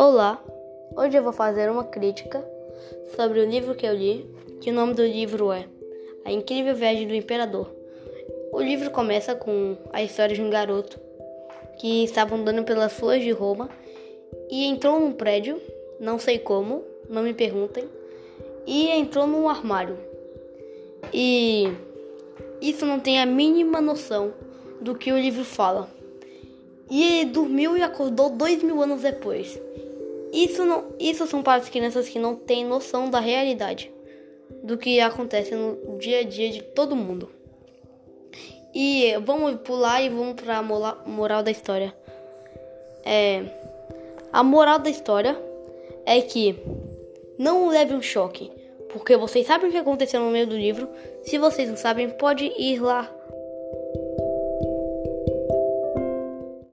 Olá, hoje eu vou fazer uma crítica sobre o livro que eu li, que o nome do livro é A Incrível Viagem do Imperador. O livro começa com a história de um garoto que estava andando pelas ruas de Roma e entrou num prédio, não sei como, não me perguntem, e entrou num armário. E isso não tem a mínima noção do que o livro fala. E dormiu e acordou dois mil anos depois. Isso, não, isso são para as crianças que não têm noção da realidade, do que acontece no dia a dia de todo mundo. E vamos pular e vamos para a moral da história. É, a moral da história é que não leve um choque, porque vocês sabem o que aconteceu no meio do livro. Se vocês não sabem, pode ir lá